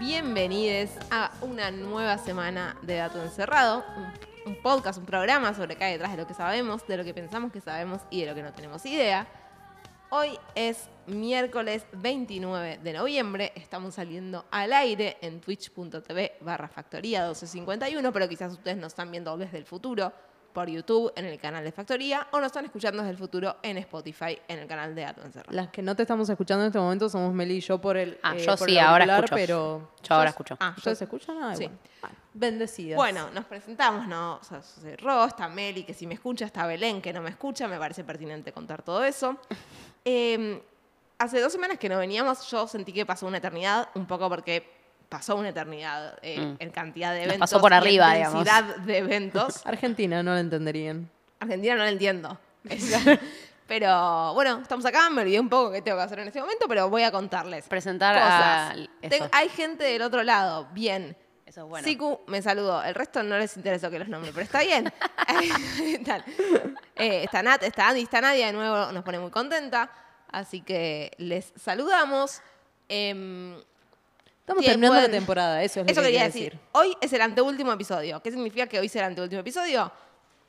bienvenidos a una nueva semana de Dato Encerrado, un, podcast, un programa sobre qué hay detrás de lo que sabemos, de lo que pensamos que sabemos y de lo que no tenemos idea. Hoy es miércoles 29 de noviembre, estamos saliendo al aire en twitch.tv barra factoría 1251, pero quizás ustedes nos están viendo desde el futuro por YouTube en el canal de Factoría o nos están escuchando desde el futuro en Spotify en el canal de Encerrado. Las que no te estamos escuchando en este momento somos Meli y yo por el. Ah, eh, yo por sí, el ahora escucho. Pero. Yo ahora escucho. Ah, ¿Ustedes se escuchan? Ah, Sí. bueno. Bendecidas. Bueno, nos presentamos, ¿no? O sea, yo soy Ro, está Meli, que si me escucha, está Belén, que no me escucha, me parece pertinente contar todo eso. Eh, hace dos semanas que no veníamos, yo sentí que pasó una eternidad, un poco porque pasó una eternidad eh, Mm. en cantidad de Nos eventos. pasó por arriba, en digamos. densidad de eventos. Argentina no la entenderían. Argentina no la entiendo. Pero bueno, estamos acá, me olvidé un poco qué tengo que hacer en este momento, pero voy a contarles. Presentar cosas. a eso. hay gente del otro lado, bien. Eso es bueno. Siku me saludó. El resto no les interesó que los nombres, pero está bien. Eh, está Nat, está Andy, está Nadia, de nuevo nos pone muy contenta. Así que les saludamos. Em, Estamos terminando la temporada, eso es lo eso que quería decir. Hoy es el anteúltimo episodio. ¿Qué significa que hoy será el anteúltimo episodio?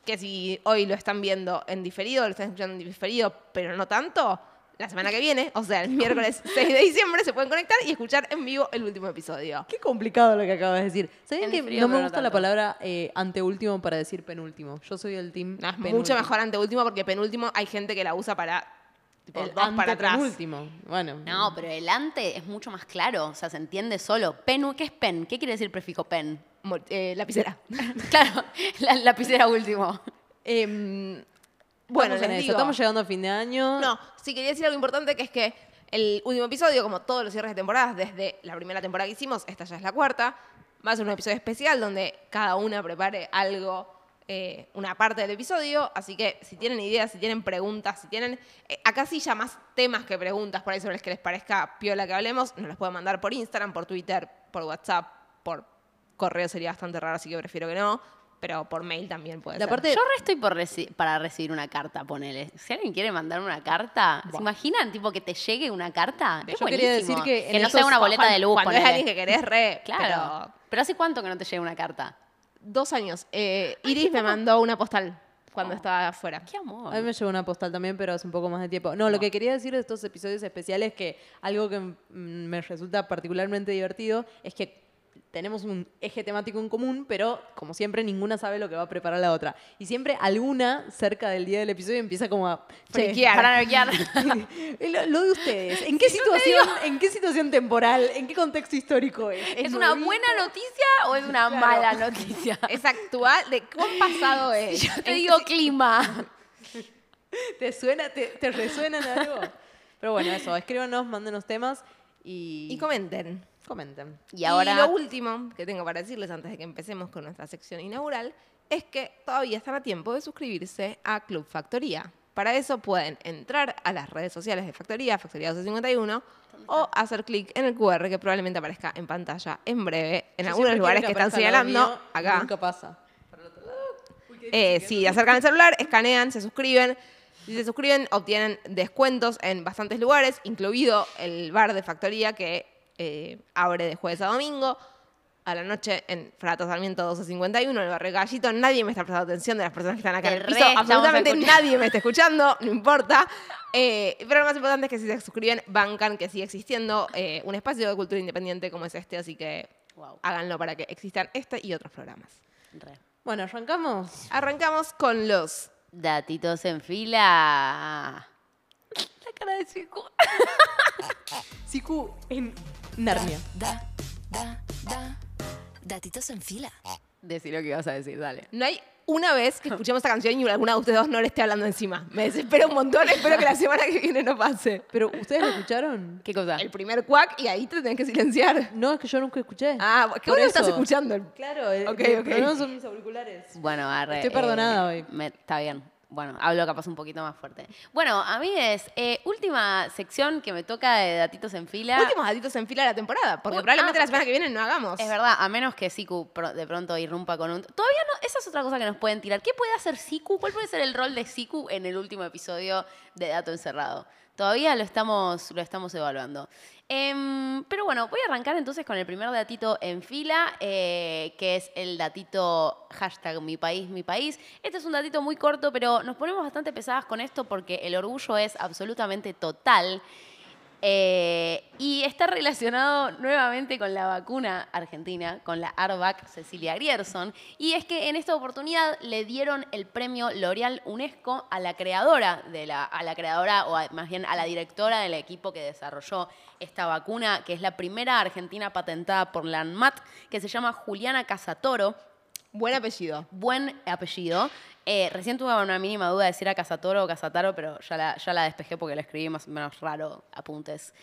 Que si hoy lo están viendo en diferido, lo están escuchando en diferido, pero no tanto, la semana que viene, o sea, el miércoles 6 de diciembre, se pueden conectar y escuchar en vivo el último episodio. Qué complicado lo que acabas de decir. ¿Saben En que frío, no me no gusta la tanto. palabra eh, anteúltimo para decir penúltimo? Yo soy el team No, es penúltimo. mucho mejor anteúltimo porque penúltimo hay gente que la usa para tipo, El dos para atrás. Bueno. No, pero el ante es mucho más claro, o sea, se entiende solo. Pen, ¿Qué es pen? ¿Qué quiere decir prefijo pen? Eh, lapicera. claro, la lapicera último. Em, bueno, les digo. Estamos llegando a fin de año. No, sí quería decir algo importante que es que el último episodio, como todos los cierres de temporadas, desde la primera temporada que hicimos, esta ya es la cuarta, va a ser un episodio especial donde cada una prepare algo, eh, una parte del episodio. Así que si tienen ideas, si tienen preguntas, si tienen. eh, acá sí ya más temas que preguntas por ahí sobre los que les parezca piola que hablemos, nos los pueden mandar por Instagram, por Twitter, por WhatsApp, por correo sería bastante raro, así que prefiero que no. Pero por mail también puede La ser. parte- Yo re estoy por reci- para recibir una carta, ponele. Si alguien quiere mandarme una carta, ¿se imaginan tipo que te llegue una carta? Es Yo quería buenísimo. decir que que no sea una boleta de luz, Cuando es ponele. alguien que querés, re. Claro. pero- Pero... ¿hace cuánto que no te llega una carta? Dos años. Eh, Iris me mandó una postal cuando estaba afuera. Qué amor. A mí me llegó una postal también, pero hace un poco más de tiempo. No, lo que quería decir de estos episodios especiales, que algo que me resulta particularmente divertido, es que tenemos un eje temático en común, pero como siempre ninguna sabe lo que va a preparar la otra. Y siempre alguna cerca del día del episodio empieza como a... "Che, Friquear. Para nerquear. lo, lo de ustedes, ¿en qué situación, en qué situación temporal, en qué contexto histórico es? ¿Es una buena noticia o es una Claro. mala noticia? Es actual, de cuán pasado es. Yo te ¿En digo clima. ¿Te suena, te, te resuena en algo? Pero bueno, eso, escríbanos, mándenos temas y, Y comenten. Comenten. Y ahora. lo último que tengo para decirles antes de que empecemos con nuestra sección inaugural es que todavía están a tiempo de suscribirse a Club Factoría. Para eso pueden entrar a las redes sociales de Factoría, Factoría 1251, o hacer clic en el QR que probablemente aparezca en pantalla en breve, en Yo algunos lugares que están señalando, acá. Nunca pasa. Eh, si acercan el celular, escanean, se suscriben. Si se suscriben, obtienen descuentos en bastantes lugares, incluido el bar de factoría que eh, abre de jueves a domingo. A la noche en Frato Sarmiento 1251, en el barrio Gallito. Nadie me está prestando atención de las personas que están acá en el piso. Absolutamente nadie me está escuchando, no importa. Eh, pero lo más importante es que si se suscriben, bancan que sigue existiendo eh, un espacio de cultura independiente como es este. Así que Wow. háganlo para que existan este y otros programas. Re. Bueno, arrancamos. Arrancamos con los Datitos en fila. La cara de Chico. Siku en Narnia. Da, da, da. Datitos en fila. Decí lo que ibas a decir, dale. No hay una vez que escuchemos esta canción y alguna de ustedes dos no le esté hablando encima. Me desespera un montón, espero que la semana que viene no pase. Pero, ¿ustedes lo escucharon? ¿Qué cosa? El primer cuac y ahí te tenés que silenciar. No, es que yo nunca escuché. Ah, ¿qué vos no estás escuchando? Claro, el, Ok, el ok. problema son mis auriculares. Bueno, arre, Estoy perdonada hoy. me- está bien. Bueno, hablo capaz un poquito más fuerte. Bueno, a mí es eh, última sección que me toca de datitos en fila. Últimos datitos en fila de la temporada, porque Uy, probablemente ah, la semana que viene no hagamos. Es verdad, a menos que Siku de pronto irrumpa con un... Todavía no, esa es otra cosa que nos pueden tirar. ¿Qué puede hacer Siku? ¿Cuál puede ser el rol de Siku en el último episodio de Dato Encerrado? Todavía lo estamos, lo estamos evaluando. Em, pero bueno, voy a arrancar entonces con el primer datito en fila, eh, que es el datito hashtag mi país, mi país. Este es un datito muy corto, pero nos ponemos bastante pesadas con esto porque el orgullo es absolutamente total. Eh, y está relacionado nuevamente con la vacuna argentina, con la ARVAC Cecilia Grierson. Y es que en esta oportunidad le dieron el premio L'Oreal UNESCO a la creadora, de la, a la creadora o a- más bien a la directora del equipo que desarrolló esta vacuna, que es la primera argentina patentada por la ANMAT, que se llama Juliana Casatoro Buen apellido. buen apellido. Eh, recién tuve una mínima duda de si era Casatoro o Casataro, pero ya la, ya la despejé porque la escribí más menos raro, apuntes.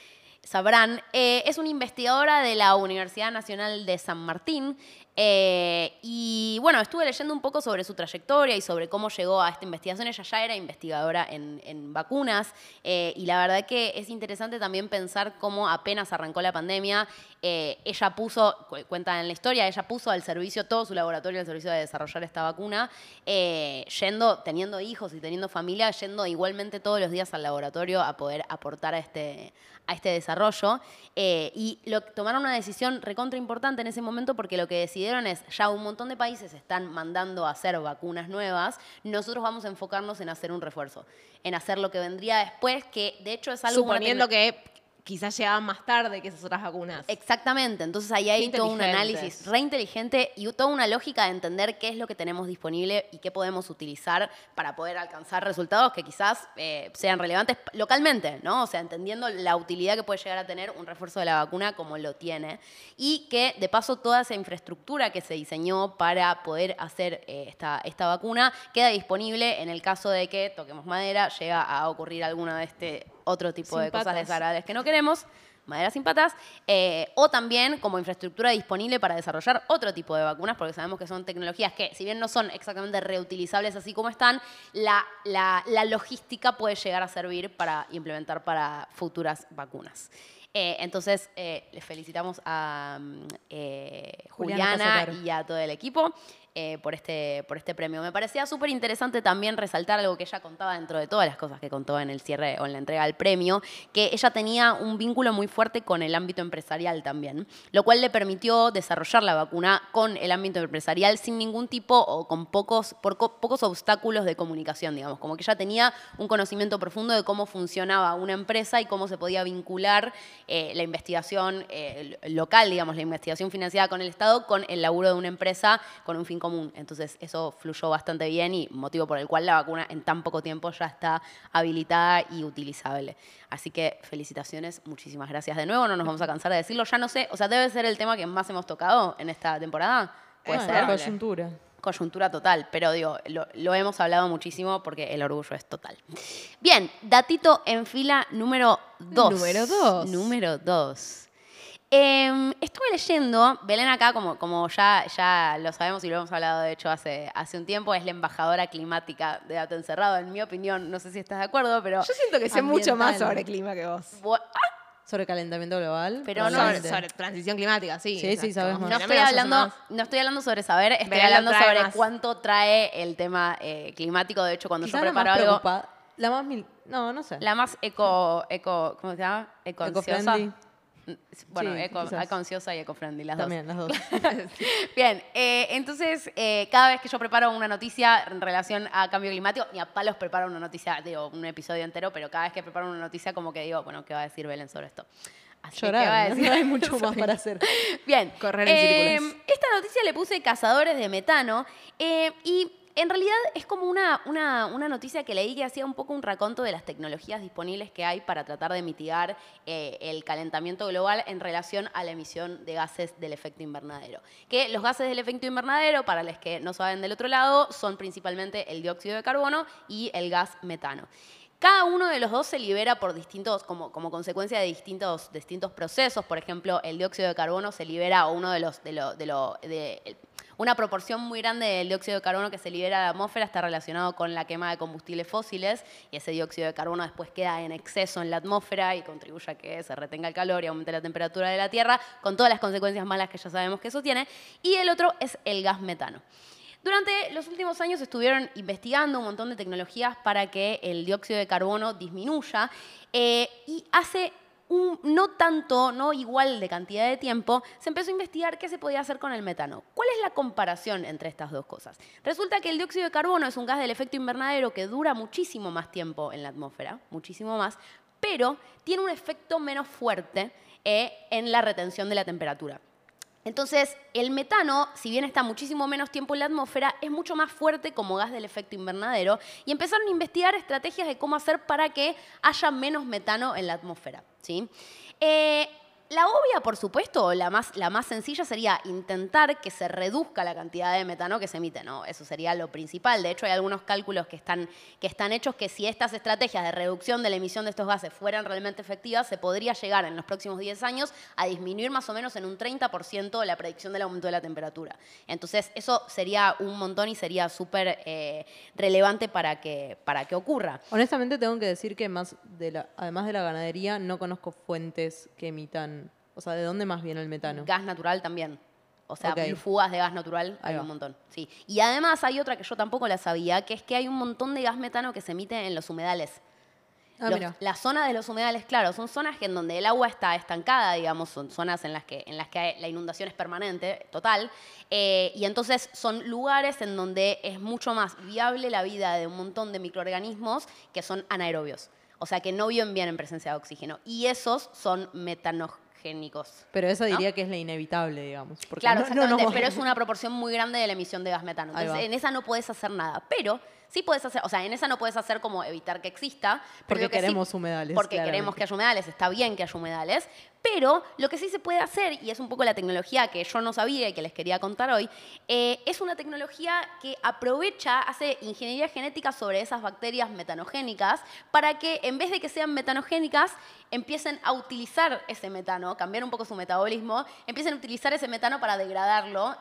Sabrán, eh, es una investigadora de la Universidad Nacional de San Martín eh, y bueno, estuve leyendo un poco sobre su trayectoria y sobre cómo llegó a esta investigación. Ella ya era investigadora en, en vacunas eh, y la verdad que es interesante también pensar cómo apenas arrancó la pandemia, eh, ella puso, cu- cuenta en la historia, ella puso al servicio todo su laboratorio al servicio de desarrollar esta vacuna, yendo, teniendo hijos y teniendo familia, yendo igualmente todos los días al laboratorio a poder aportar a este, a este desarrollo. Y tomaron una decisión recontra importante en ese momento porque lo que decidieron es, ya un montón de países están mandando a hacer vacunas nuevas, nosotros vamos a enfocarnos en hacer un refuerzo, en hacer lo que vendría después, que de hecho es algo... Suponiendo que quizás llegaban más tarde que esas otras vacunas. Exactamente, entonces ahí hay todo un análisis re inteligente y toda una lógica de entender qué es lo que tenemos disponible y qué podemos utilizar para poder alcanzar resultados que quizás eh, sean relevantes localmente, ¿no? O sea, entendiendo la utilidad que puede llegar a tener un refuerzo de la vacuna como lo tiene y que de paso toda esa infraestructura que se diseñó para poder hacer eh, esta, esta vacuna queda disponible en el caso de que, toquemos madera, llega a ocurrir alguna de este otro tipo Sin de cosas desagradables que no queremos madera sin patas, eh, o también como infraestructura disponible para desarrollar otro tipo de vacunas, porque sabemos que son tecnologías que, si bien no son exactamente reutilizables así como están, la, la- la logística puede llegar a servir para implementar para futuras vacunas. Eh, entonces, eh, les felicitamos a mm, eh, Juliana y a todo el equipo. Eh, por, este, por este premio. Me parecía súper interesante también resaltar algo que ella contaba dentro de todas las cosas que contó en el cierre o en la entrega del premio, que ella tenía un vínculo muy fuerte con el ámbito empresarial también, lo cual le permitió desarrollar la vacuna con el ámbito empresarial sin ningún tipo o con pocos, pocos obstáculos de comunicación, digamos, como que ella tenía un conocimiento profundo de cómo funcionaba una empresa y cómo se podía vincular eh, la investigación eh, local, digamos, la investigación financiada con el Estado, con el laburo de una empresa con un fin común. Entonces, eso fluyó bastante bien y motivo por el cual la vacuna en tan poco tiempo ya está habilitada y utilizable. Así que felicitaciones, muchísimas gracias de nuevo, no nos vamos a cansar de decirlo. Ya no sé, o sea, debe ser el tema que más hemos tocado en esta temporada. Puede Ah, ser coyuntura. coyuntura total, pero digo, lo, lo hemos hablado muchísimo porque el orgullo es total. Bien, datito en fila número 2. Número dos. Número 2. Estuve leyendo, Belén acá, como, como ya, ya lo sabemos y lo hemos hablado de hecho hace, hace un tiempo, es la embajadora climática de Dato Encerrado, en mi opinión, no sé si estás de acuerdo, pero... Yo siento que sé mucho más sobre clima que vos. Bu- ah, Sobre calentamiento global. Pero no- sobre, transición climática, sí. Sí, sí, sabes más. No estoy, hablando, más. no estoy hablando sobre saber, estoy Belén hablando sobre más. cuánto trae el tema eh, climático. De hecho, cuando Quizá yo la más preparo algo, La más mil... No, no sé. La más eco, eco, ¿cómo se llama? Eco-ansiosa. Eco-friendly. Bueno, Sí, eco, eco-ansiosa y eco-friendly, las También, las dos. dos. Bien, eh, entonces, eh, cada vez que yo preparo una noticia en relación a cambio climático, ni a palos preparo una noticia, digo, un episodio entero, pero cada vez que preparo una noticia, como que digo, bueno, ¿qué va a decir Belén sobre esto? Así que, ¿qué va a Llorar. decir No hay mucho más para hacer. Bien. Correr en eh. Esta noticia le puse cazadores de metano eh, y en realidad es como una, una, una noticia que leí que hacía un poco un raconto de las tecnologías disponibles que hay para tratar de mitigar eh, el calentamiento global en relación a la emisión de gases del efecto invernadero. Que los gases del efecto invernadero, para los que no saben del otro lado, son principalmente el dióxido de carbono y el gas metano. Cada uno de los dos se libera por distintos, como, como consecuencia de distintos, distintos procesos. Por ejemplo, el dióxido de carbono se libera, o uno de los, de lo, de lo, de- una proporción muy grande del dióxido de carbono que se libera a la atmósfera está relacionado con la quema de combustibles fósiles y ese dióxido de carbono después queda en exceso en la atmósfera y contribuye a que se retenga el calor y aumente la temperatura de la Tierra, con todas las consecuencias malas que ya sabemos que eso tiene. Y el otro es el gas metano. Durante los últimos años estuvieron investigando un montón de tecnologías para que el dióxido de carbono disminuya eh, y hace un- no tanto, no igual de cantidad de tiempo, se empezó a investigar qué se podía hacer con el metano. ¿Cuál es la comparación entre estas dos cosas? Resulta que el dióxido de carbono es un gas del efecto invernadero que dura muchísimo más tiempo en la atmósfera, muchísimo más, pero tiene un efecto menos fuerte eh, en la retención de la temperatura. Entonces, el metano, si bien está muchísimo menos tiempo en la atmósfera, es mucho más fuerte como gas del efecto invernadero y empezaron a investigar estrategias de cómo hacer para que haya menos metano en la atmósfera. ¿sí? Eh, la obvia, por supuesto, la más, la más sencilla sería intentar que se reduzca la cantidad de metano que se emite, ¿no? Eso sería lo principal. De hecho, hay algunos cálculos que están, que están hechos que si estas estrategias de reducción de la emisión de estos gases fueran realmente efectivas, se podría llegar en los próximos 10 años a disminuir más o menos en un 30% la predicción del aumento de la temperatura. Entonces, eso sería un montón y sería súper eh, relevante para que, para que ocurra. Honestamente tengo que decir que más de la, además de la ganadería, no conozco fuentes que emitan. O sea, ¿de dónde más viene el metano? Gas natural también. O sea, fugas de gas natural hay un montón. Sí. Y además hay otra que yo tampoco la sabía, que es que hay un montón de gas metano que se emite en los humedales. Ah, Los- las zonas de los humedales, claro, son zonas en donde el agua está estancada, digamos, son zonas en las que, en las que la inundación es permanente, total, eh, y entonces son lugares en donde es mucho más viable la vida de un montón de microorganismos que son anaerobios, o sea, que no viven bien en presencia de oxígeno, y esos son metanogénicos. Pero esa ¿no? diría que es la inevitable, digamos. porque Claro, no- exactamente, pero es una proporción muy grande de la emisión de gas metano. Entonces, en esa no puedes hacer nada. Pero sí puedes hacer, o sea, en esa no puedes hacer como evitar que exista. pero Porque que sí- queremos humedales, Porque claramente. queremos que haya humedales, está bien que haya humedales. Pero lo que sí se puede hacer, y es un poco la tecnología que yo no sabía y que les quería contar hoy, eh, es una tecnología que aprovecha, hace ingeniería genética sobre esas bacterias metanogénicas para que en vez de que sean metanogénicas, empiecen a utilizar ese metano, cambiar un poco su metabolismo, empiecen a utilizar ese metano para degradarlo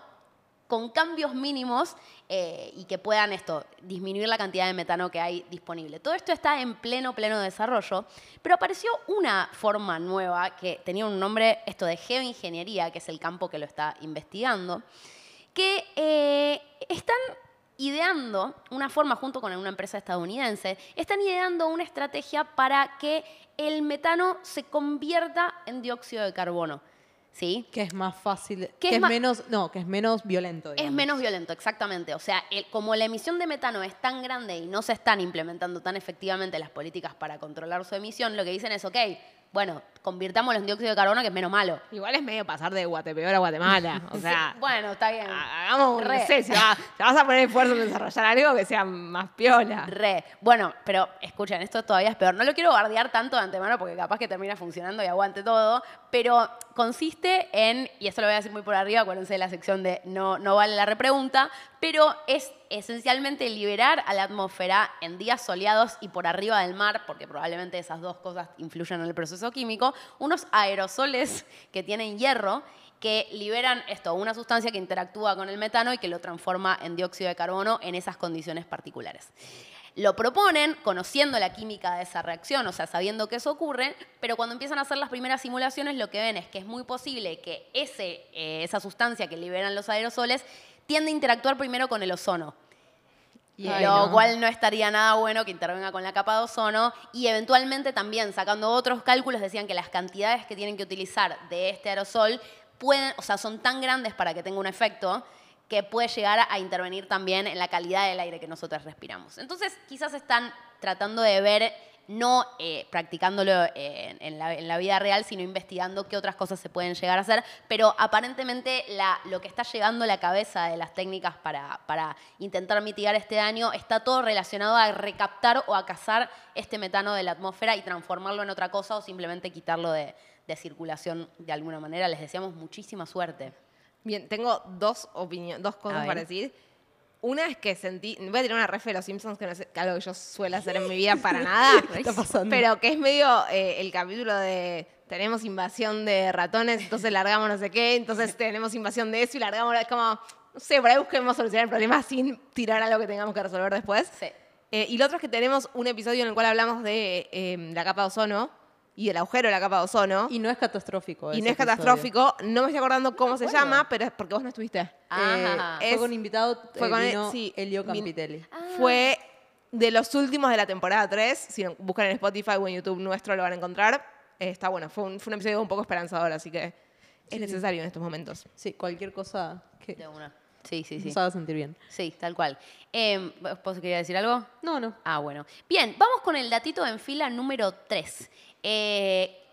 con cambios mínimos eh, y que puedan esto, disminuir la cantidad de metano que hay disponible. Todo esto está en pleno, pleno desarrollo, pero apareció una forma nueva que tenía un nombre, esto de geoingeniería, que es el campo que lo está investigando, que eh, están ideando una forma junto con una empresa estadounidense, están ideando una estrategia para que el metano se convierta en dióxido de carbono. ¿Sí? Que es más fácil. Que Que, es menos. No, que es menos violento. Es menos violento, exactamente. O sea, el- como la emisión de metano es tan grande y no se están implementando tan efectivamente las políticas para controlar su emisión, lo que dicen es, ok, bueno, convirtámoslo en dióxido de carbono, que es menos malo. Igual es medio pasar de Guatepeor a Guatemala. O sea, Bueno, está bien. hagamos un Re. no sé, si va- si vas a poner esfuerzo en desarrollar algo que sea más piola. Re. Bueno, pero escuchen, esto todavía es peor. No lo quiero bardear tanto de antemano porque capaz que termina funcionando y aguante todo, pero consiste en, y esto lo voy a decir muy por arriba, acuérdense de la sección de no, no vale la repregunta, pero es esencialmente liberar a la atmósfera en días soleados y por arriba del mar, porque probablemente esas dos cosas influyen en el proceso químico, unos aerosoles que tienen hierro que liberan esto, una sustancia que interactúa con el metano y que lo transforma en dióxido de carbono en esas condiciones particulares. Lo proponen conociendo la química de esa reacción, o sea, sabiendo que eso ocurre, pero cuando empiezan a hacer las primeras simulaciones lo que ven es que es muy posible que ese, eh, esa sustancia que liberan los aerosoles tiende a interactuar primero con el ozono. Y Ay, lo no. cual no estaría nada bueno que intervenga con la capa de ozono. Y eventualmente también, sacando otros cálculos, decían que las cantidades que tienen que utilizar de este aerosol pueden, o sea, son tan grandes para que tenga un efecto que puede llegar a intervenir también en la calidad del aire que nosotros respiramos. Entonces, quizás están tratando de ver, no eh, practicándolo eh, en, la, en la vida real, sino investigando qué otras cosas se pueden llegar a hacer, pero aparentemente la- lo que está llegando a la cabeza de las técnicas para, para intentar mitigar este daño está todo relacionado a recaptar o a cazar este metano de la atmósfera y transformarlo en otra cosa o simplemente quitarlo de, de circulación de alguna manera. Les deseamos muchísima suerte. Bien, tengo dos opiniones, dos cosas para decir. Una es que sentí, voy a tirar una refe de los Simpsons, que no es algo que yo suelo hacer en mi vida para nada, está pasando? pero que es medio eh, el capítulo de tenemos invasión de ratones, entonces largamos no sé qué, entonces tenemos invasión de eso y largamos, es como, no sé, por ahí busquemos solucionar el problema sin tirar algo que tengamos que resolver después. Sí. Eh, y lo otro es que tenemos un episodio en el cual hablamos de eh, la capa de ozono y del agujero de la capa de ozono. Y no es catastrófico. Y no es episodio. catastrófico, no me estoy acordando cómo se Bueno. llama, pero es porque vos no estuviste. Eh, Ajá. fue Es- con invitado, fue eh, con vino sí, Elio Campitelli. Fue de los últimos de la temporada 3. Si buscan en Spotify o en YouTube nuestro lo van a encontrar. eh, está bueno. Fue un, fue un episodio un poco esperanzador, así que es necesario en estos momentos. Sí, cualquier cosa que De una. Sí, sí, sí. nos haga sentir bien. Sí, tal cual. Eh, ¿Vos querías decir algo? No, no. Ah, bueno. Bien, vamos con el datito en fila número 3.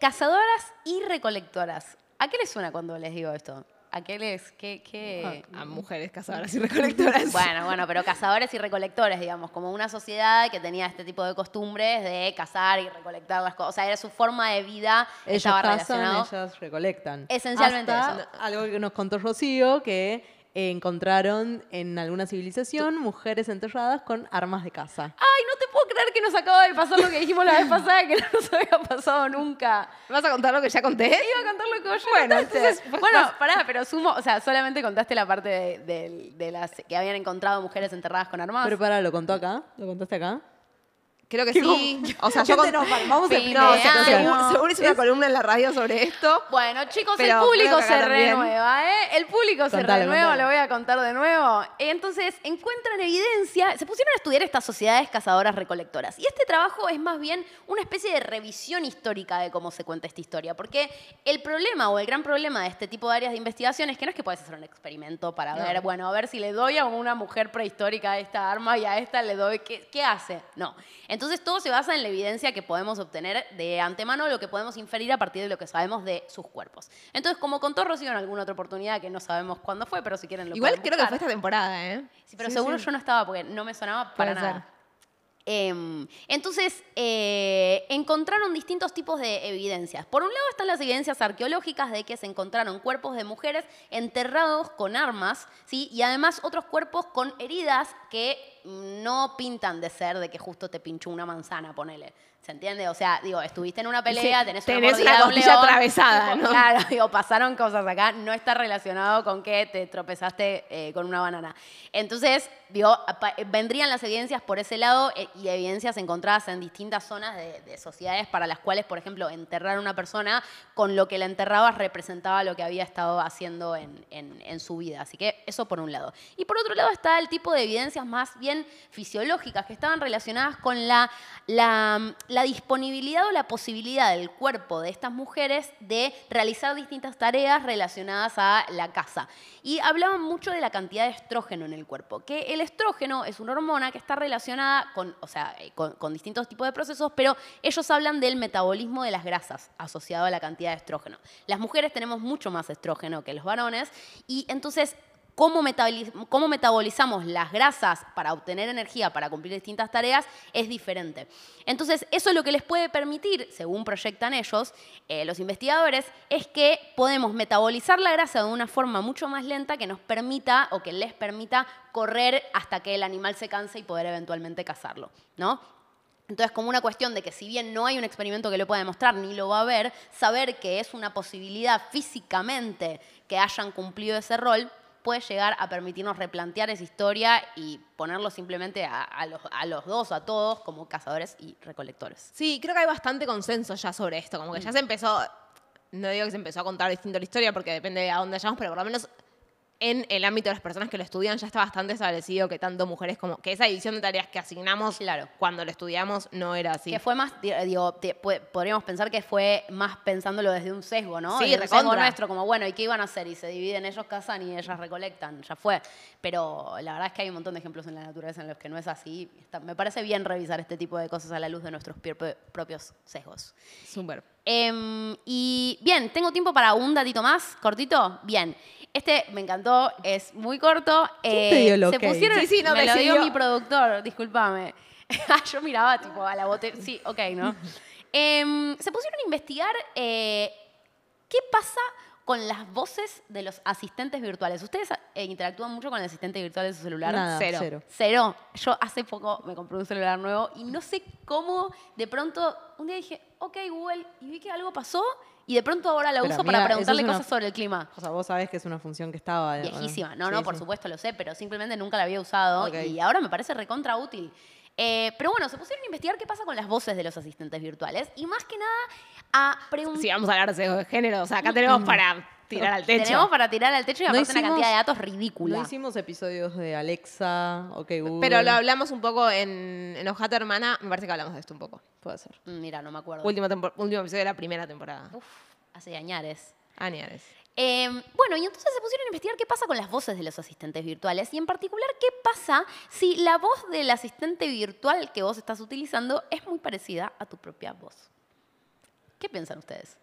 Cazadoras y recolectoras. ¿A qué les suena cuando les digo esto? ¿A qué les...? Qué, qué... A mujeres cazadoras y recolectoras. Bueno, bueno, pero cazadores y recolectores, digamos, como una sociedad que tenía este tipo de costumbres de cazar y recolectar las cosas. O sea, era su forma de vida, Ellos estaba cazan, relacionado. ellas recolectan. Esencialmente Hasta eso. Algo que nos contó Rocío, que eh, encontraron en alguna civilización mujeres enterradas con armas de caza. Ay, no te puedo creer que nos acaba de pasar lo que dijimos la vez pasada, que no nos había pasado nunca. ¿Me vas a contar lo que ya conté? Iba a contar lo que ya Bueno, contaste. entonces, pues, bueno, vas- pará, pero sumo, o sea, solamente contaste la parte de, de- de las que habían encontrado mujeres enterradas con armas. Pero para, ¿lo contó acá? ¿Lo contaste acá? Creo que ¿Qué sí. O sea, yo con- no, vamos a explicar No, seguro hice una columna en la radio sobre esto. Bueno, chicos, el público se también. renueva, ¿eh? El público se Contalo, renueva, contalo. lo voy a contar de nuevo. Entonces, encuentran evidencia, se pusieron a estudiar estas sociedades cazadoras-recolectoras. Y este trabajo es más bien una especie de revisión histórica de cómo se cuenta esta historia. Porque el problema o el gran problema de este tipo de áreas de investigación es que no es que puedes hacer un experimento para ver, bueno, a ver si le doy a una mujer prehistórica esta arma y a esta le doy, ¿qué, qué hace? No. Entonces, todo se basa en la evidencia que podemos obtener de antemano, lo que podemos inferir a partir de lo que sabemos de sus cuerpos. Entonces, como contó Rocío en alguna otra oportunidad, que no sabemos cuándo fue, pero si quieren lo Igual creo que fue esta temporada, ¿eh? Sí, pero Sí, seguro sí. yo no estaba porque no me sonaba para Puede nada. ser. Em, entonces, eh, encontraron distintos tipos de evidencias. Por un lado están las evidencias arqueológicas de que se encontraron cuerpos de mujeres enterrados con armas, ¿sí? y además otros cuerpos con heridas que no pintan de ser de que justo te pinchó una manzana, ponele. ¿Se entiende? O sea, digo, estuviste en una pelea, Sí, tenés una, tenés una costilla atravesada, ¿no? Claro, digo, pasaron cosas acá, no está relacionado con que te tropezaste eh, con una banana. Entonces, digo, eh, vendrían las evidencias por ese lado eh, y evidencias encontradas en distintas zonas de, de sociedades para las cuales, por ejemplo, enterrar a una persona con lo que la enterrabas representaba lo que había estado haciendo en, en- en su vida. Así que eso por un lado. Y por otro lado está el tipo de evidencias más bien fisiológicas que estaban relacionadas con la, disponibilidad o la posibilidad del cuerpo de estas mujeres de realizar distintas tareas relacionadas a la caza. Y hablaban mucho de la cantidad de estrógeno en el cuerpo, que el estrógeno es una hormona que está relacionada con, o sea, eh, con distintos tipos de procesos, pero ellos hablan del metabolismo de las grasas asociado a la cantidad de estrógeno. Las mujeres tenemos mucho más estrógeno que los varones y entonces cómo, metaboliz- cómo metabolizamos las grasas para obtener energía, para cumplir distintas tareas, es diferente. Entonces, eso lo que les puede permitir, según proyectan ellos, eh, los investigadores, es que podemos metabolizar la grasa de una forma mucho más lenta que nos permita o que les permita correr hasta que el animal se canse y poder eventualmente cazarlo, ¿no? Entonces, como una cuestión de que si bien no hay un experimento que lo pueda demostrar, ni lo va a haber, saber que es una posibilidad físicamente que hayan cumplido ese rol puede llegar a permitirnos replantear esa historia y ponerlo simplemente a, a los, a los dos, a todos, como cazadores y recolectores. Sí, creo que hay bastante consenso ya sobre esto. Como que ya se empezó. No digo que se empezó a contar distinto la historia porque depende de a dónde vayamos, pero por lo menos en el ámbito de las personas que lo estudian ya está bastante establecido que tanto mujeres como. que esa división de tareas que asignamos Claro. cuando lo estudiamos no era así. Que fue más, di- digo, podríamos pensar que fue más pensándolo desde un sesgo, ¿no? Sí, Desde un sesgo nuestro, como bueno, ¿y qué iban a hacer? Y se dividen, ellos cazan y ellas recolectan, ya fue. Pero la verdad es que hay un montón de ejemplos en la naturaleza en los que no es así. Está- me parece bien revisar este tipo de cosas a la luz de nuestros propios sesgos. Súper. Em, y bien, tengo tiempo para un datito más, cortito. Bien, este me encantó, es muy corto. Eh, ¿Quién te dio el se pusieron, Sí, sí, no, me lo dio mi productor, discúlpame. Ah, Yo miraba tipo a la botella, sí, ok, ¿no? Em, se pusieron a investigar eh, qué pasa con las voces de los asistentes virtuales. ¿Ustedes eh, interactúan mucho con el asistente virtual de su celular? Nada, Cero. cero. Cero. Yo hace poco me compré un celular nuevo y no sé cómo de pronto un día dije, ok Google, y vi que algo pasó y de pronto ahora la Pero, uso amiga, para preguntarle es una- cosas sobre el clima. O sea, vos sabés que es una función que estaba... Viejísima. No, Sí, no, por sí. supuesto lo sé, pero simplemente nunca la había usado y ahora me parece recontra útil. Eh, pero bueno, se pusieron a investigar qué pasa con las voces de los asistentes virtuales y más que nada a preguntar... Sí, vamos a hablar de género. O sea, acá tenemos para tirar al techo. Tenemos para tirar al techo y No aparte una cantidad de datos ridícula. No hicimos episodios de Alexa, OK Google. Pero lo hablamos un poco en, en Ojata Hermana. Me parece que hablamos de esto un poco. Puede ser. Mm, Mira, no me acuerdo. Último, episodio de la primera temporada. Uf, hace añares. Añares. Eh, bueno, y entonces se pusieron a investigar qué pasa con las voces de los asistentes virtuales y en particular qué pasa si la voz del asistente virtual que vos estás utilizando es muy parecida a tu propia voz. ¿Qué piensan ustedes?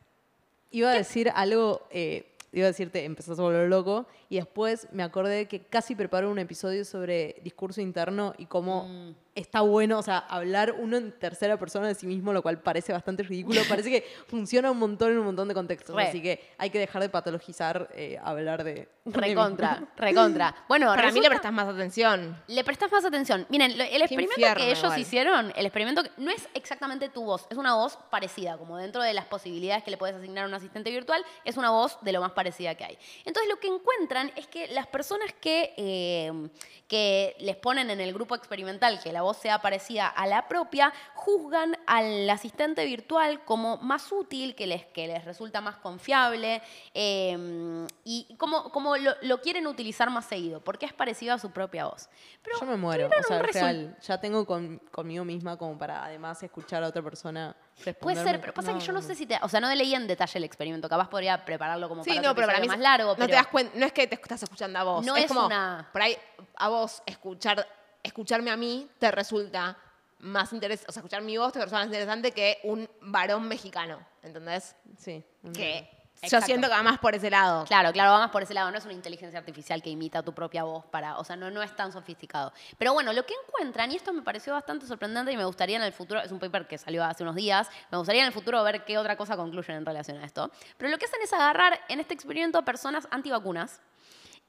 Iba a decir algo, eh, iba a decirte, empezás a volver loco, y después me acordé que casi preparé un episodio sobre discurso interno y cómo Mm. Está bueno, o sea, hablar uno en tercera persona de sí mismo, lo cual parece bastante ridículo, parece que funciona un montón en un montón de contextos, Re. así que hay que dejar de patologizar eh, hablar de... Recontra, recontra. Bueno, Para mí le prestas más atención. Le prestas más atención. Miren, lo- el experimento infierno, que ellos igual. hicieron, el experimento que- no es exactamente tu voz, es una voz parecida, como dentro de las posibilidades que le puedes asignar a un asistente virtual, es una voz de lo más parecida que hay. Entonces lo que encuentran es que las personas que, eh, que les ponen en el grupo experimental que la voz sea parecida a la propia, juzgan al asistente virtual como más útil, que les, que les resulta más confiable eh, y como, como lo, lo quieren utilizar más seguido, porque es parecido a su propia voz. Pero Yo me muero, o sea, real, ya tengo con, conmigo misma como para además escuchar a otra persona Puede ser, pero pasa que yo no sé si te. O sea, no leí en detalle el experimento. Capaz podría prepararlo como Sí, para no, pero para mí más largo. no pero te das cuenta, no es que te estás escuchando a vos, No es, es como una- por ahí a vos escuchar escucharme a mí te resulta más interesante, o sea, escuchar mi voz te resulta más interesante que un varón mexicano, ¿entendés? Sí. Que yo Exacto. siento que va más por ese lado. Claro, claro, va más por ese lado. No es una inteligencia artificial que imita tu propia voz para. O sea, no, no es tan sofisticado. Pero bueno, lo que encuentran, y esto me pareció bastante sorprendente y me gustaría en el futuro, es un paper que salió hace unos días, me gustaría en el futuro ver qué otra cosa concluyen en relación a esto. Pero lo que hacen es agarrar en este experimento a personas antivacunas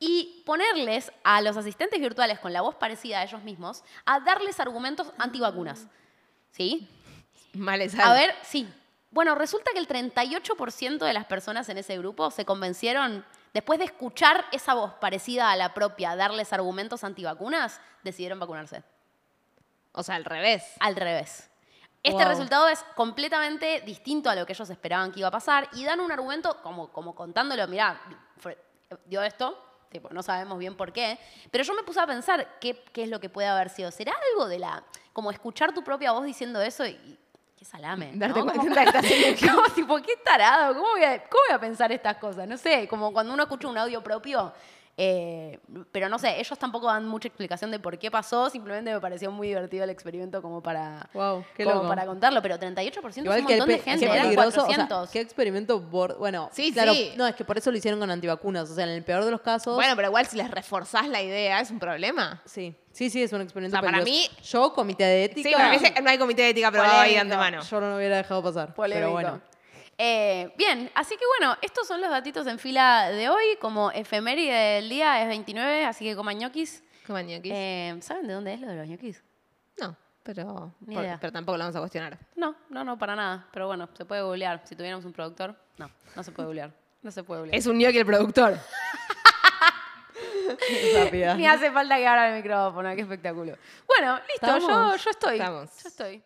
y ponerles a los asistentes virtuales con la voz parecida a ellos mismos a darles argumentos antivacunas. ¿Sí? Mal es A ver, sí. Bueno, resulta que el 38% de las personas en ese grupo se convencieron, después de escuchar esa voz parecida a la propia, darles argumentos antivacunas, decidieron vacunarse. O sea, al revés. Al revés. Este Wow. resultado es completamente distinto a lo que ellos esperaban que iba a pasar y dan un argumento como, como contándolo, mirá, dio esto, tipo, no sabemos bien por qué, pero yo me puse a pensar qué, qué es lo que puede haber sido. ¿Será algo de la, como escuchar tu propia voz diciendo eso y, qué salame? Darte ¿no? Como- cuenta que estás haciendo como tipo, qué tarado, ¿cómo voy, a, ¿cómo voy a pensar estas cosas? No sé, como cuando uno escucha un audio propio, eh, pero no sé, ellos tampoco dan mucha explicación de por qué pasó, simplemente me pareció muy divertido el experimento como para, Wow, qué como loco. para contarlo, pero 38% Igual es un que, montón de gente, eran o sea, 400. qué experimento bueno, Sí, claro, sí. no, es que por eso lo hicieron con antivacunas, o sea, en el peor de los casos, Bueno, pero igual si les reforzás la idea es un problema. sí, sí, sí, es un experimento O sea, para peligroso. yo, comité de ética, Sí, para mí no hay comité de ética aprobado ahí de antemano. yo no lo hubiera dejado pasar, Polémico. pero bueno. Eh, bien, así que bueno, estos son los datitos en fila de hoy. Como efeméride del día es 29, así que coman ñoquis. ¿Qué mañoquis? Eh, ¿Saben de dónde es lo de los ñoquis? no, pero, Ni por- idea. pero tampoco lo vamos a cuestionar. No, no, no, para nada. Pero bueno, se puede googlear. Si tuviéramos un productor, no, no se puede googlear. No se puede googlear. Es un ñoqui el productor. Ni hace falta que abra el micrófono, qué espectáculo. Bueno, listo, yo, yo estoy. Estamos. Yo estoy.